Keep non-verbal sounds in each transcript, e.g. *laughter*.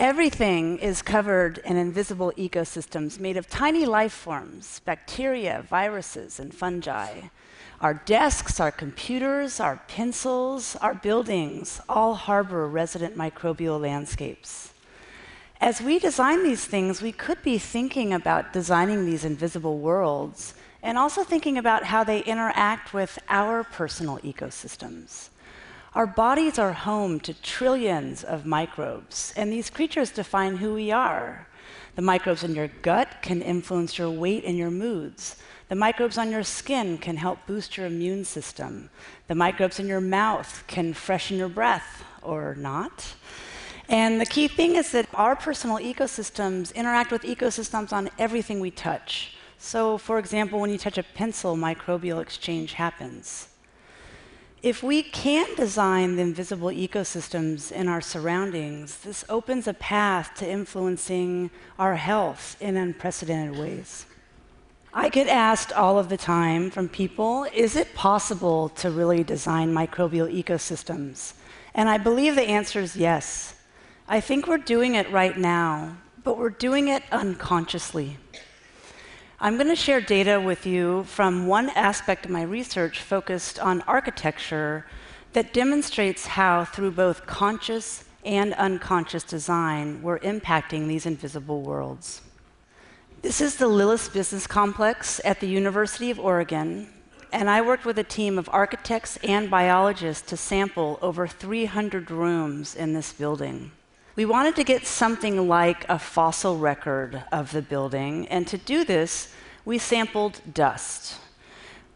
Everything is covered in invisible ecosystems made of tiny life forms, bacteria, viruses, and fungi. Our desks, our computers, our pencils, our buildings all harbor resident microbial landscapes. As we design these things, we could be thinking about designing these invisible worlds and also thinking about how they interact with our personal ecosystems. Our bodies are home to trillions of microbes, and these creatures define who we are. The microbes in your gut can influence your weight and your moods. The microbes on your skin can help boost your immune system. The microbes in your mouth can freshen your breath or not. And the key thing is that our personal ecosystems interact with ecosystems on everything we touch. So, for example, when you touch a pencil, microbial exchange happens. If we can design the invisible ecosystems in our surroundings, this opens a path to influencing our health in unprecedented ways. I get asked all of the time from people is it possible to really design microbial ecosystems? And I believe the answer is yes. I think we're doing it right now, but we're doing it unconsciously. I'm going to share data with you from one aspect of my research focused on architecture that demonstrates how, through both conscious and unconscious design, we're impacting these invisible worlds. This is the Lillis Business Complex at the University of Oregon, and I worked with a team of architects and biologists to sample over 300 rooms in this building. We wanted to get something like a fossil record of the building, and to do this, we sampled dust.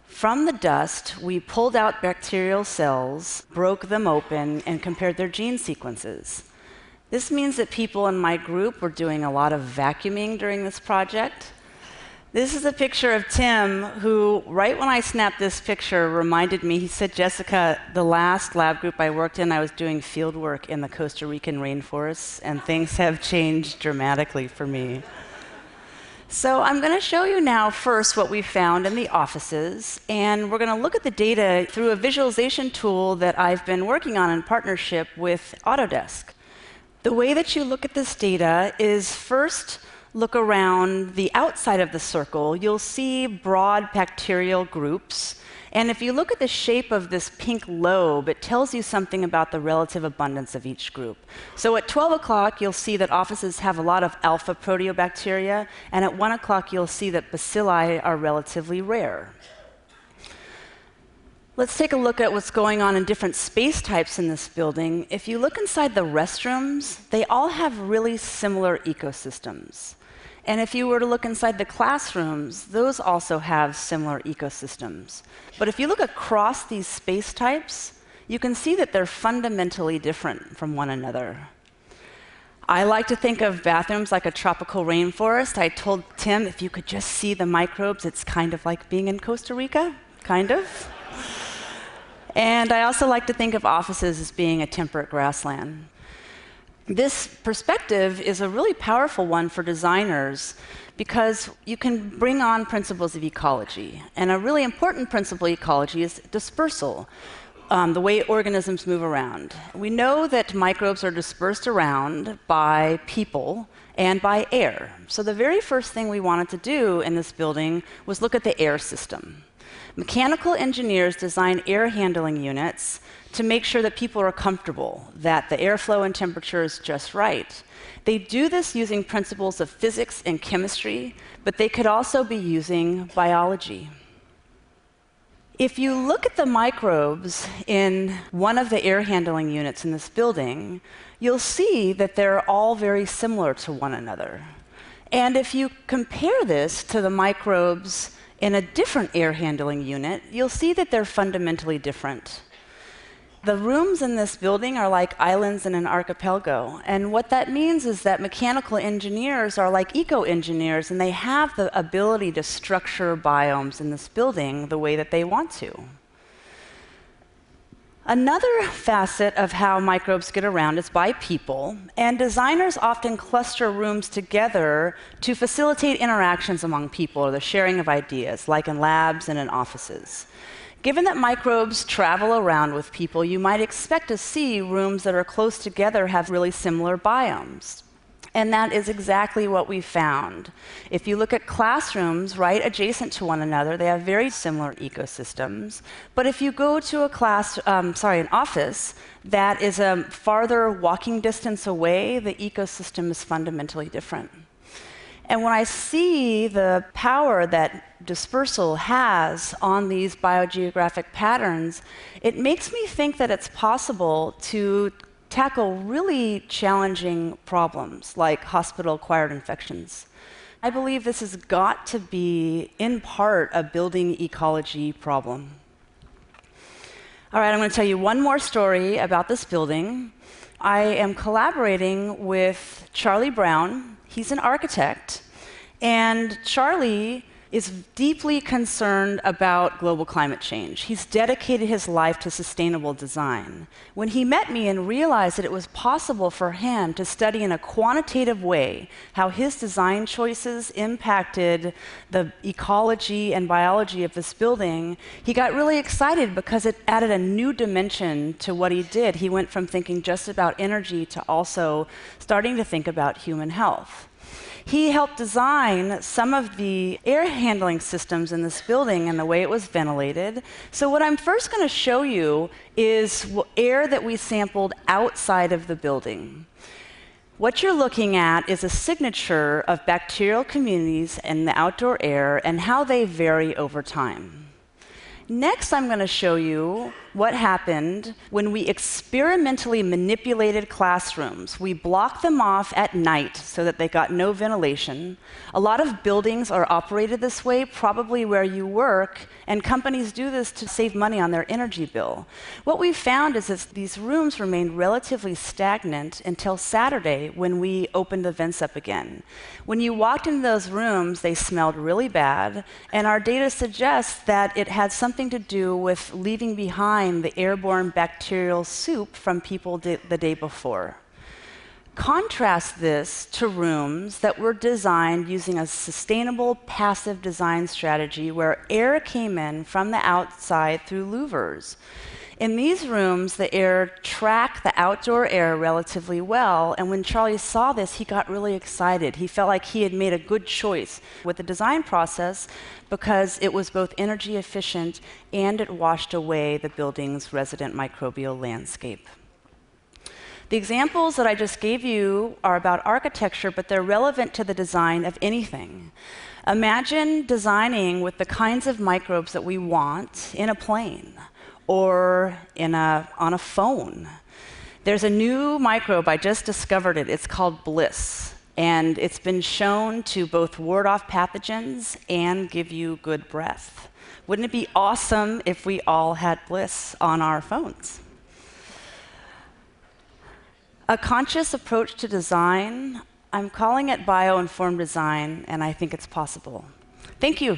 From the dust, we pulled out bacterial cells, broke them open, and compared their gene sequences. This means that people in my group were doing a lot of vacuuming during this project. This is a picture of Tim, who, right when I snapped this picture, reminded me. He said, Jessica, the last lab group I worked in, I was doing field work in the Costa Rican rainforests, and things *laughs* have changed dramatically for me. So I'm going to show you now first what we found in the offices, and we're going to look at the data through a visualization tool that I've been working on in partnership with Autodesk. The way that you look at this data is first look around the outside of the circle, you'll see broad bacterial groups. And if you look at the shape of this pink lobe, it tells you something about the relative abundance of each group. So at 12 o'clock, you'll see that offices have a lot of alpha proteobacteria, and at 1 o'clock, you'll see that bacilli are relatively rare. Let's take a look at what's going on in different space types in this building. If you look inside the restrooms, they all have really similar ecosystems. And if you were to look inside the classrooms, those also have similar ecosystems. But if you look across these space types, you can see that they're fundamentally different from one another. I like to think of bathrooms like a tropical rainforest. I told Tim, if you could just see the microbes, it's kind of like being in Costa Rica, kind of. and I also like to think of offices as being a temperate grassland. This perspective is a really powerful one for designers because you can bring on principles of ecology. And a really important principle of ecology is dispersal, um, the way organisms move around. We know that microbes are dispersed around by people and by air. So the very first thing we wanted to do in this building was look at the air system. Mechanical engineers design air handling units to make sure that people are comfortable, that the airflow and temperature is just right. They do this using principles of physics and chemistry, but they could also be using biology. If you look at the microbes in one of the air handling units in this building, you'll see that they're all very similar to one another. And if you compare this to the microbes in a different air handling unit, you'll see that they're fundamentally different. The rooms in this building are like islands in an archipelago. And what that means is that mechanical engineers are like eco engineers, and they have the ability to structure biomes in this building the way that they want to. Another facet of how microbes get around is by people, and designers often cluster rooms together to facilitate interactions among people or the sharing of ideas, like in labs and in offices. Given that microbes travel around with people, you might expect to see rooms that are close together have really similar biomes. And that is exactly what we found. If you look at classrooms right adjacent to one another, they have very similar ecosystems. But if you go to a class, um, sorry, an office that is a farther walking distance away, the ecosystem is fundamentally different. And when I see the power that dispersal has on these biogeographic patterns, it makes me think that it's possible to tackle really challenging problems like hospital acquired infections. I believe this has got to be, in part, a building ecology problem. All right, I'm going to tell you one more story about this building. I am collaborating with Charlie Brown. He's an architect. And Charlie is deeply concerned about global climate change. He's dedicated his life to sustainable design. When he met me and realized that it was possible for him to study in a quantitative way how his design choices impacted the ecology and biology of this building, he got really excited because it added a new dimension to what he did. He went from thinking just about energy to also starting to think about human health. He helped design some of the air handling systems in this building and the way it was ventilated. So, what I'm first going to show you is air that we sampled outside of the building. What you're looking at is a signature of bacterial communities in the outdoor air and how they vary over time. Next, I'm going to show you what happened when we experimentally manipulated classrooms. We blocked them off at night so that they got no ventilation. A lot of buildings are operated this way, probably where you work, and companies do this to save money on their energy bill. What we found is that these rooms remained relatively stagnant until Saturday when we opened the vents up again. When you walked into those rooms, they smelled really bad, and our data suggests that it had something to do with leaving behind the airborne bacterial soup from people the day before. Contrast this to rooms that were designed using a sustainable passive design strategy where air came in from the outside through louvers. In these rooms, the air tracked the outdoor air relatively well, and when Charlie saw this, he got really excited. He felt like he had made a good choice with the design process because it was both energy efficient and it washed away the building's resident microbial landscape. The examples that I just gave you are about architecture, but they're relevant to the design of anything. Imagine designing with the kinds of microbes that we want in a plane or in a, on a phone. There's a new microbe, I just discovered it. It's called Bliss. And it's been shown to both ward off pathogens and give you good breath. Wouldn't it be awesome if we all had Bliss on our phones? A conscious approach to design, I'm calling it bio informed design, and I think it's possible. Thank you.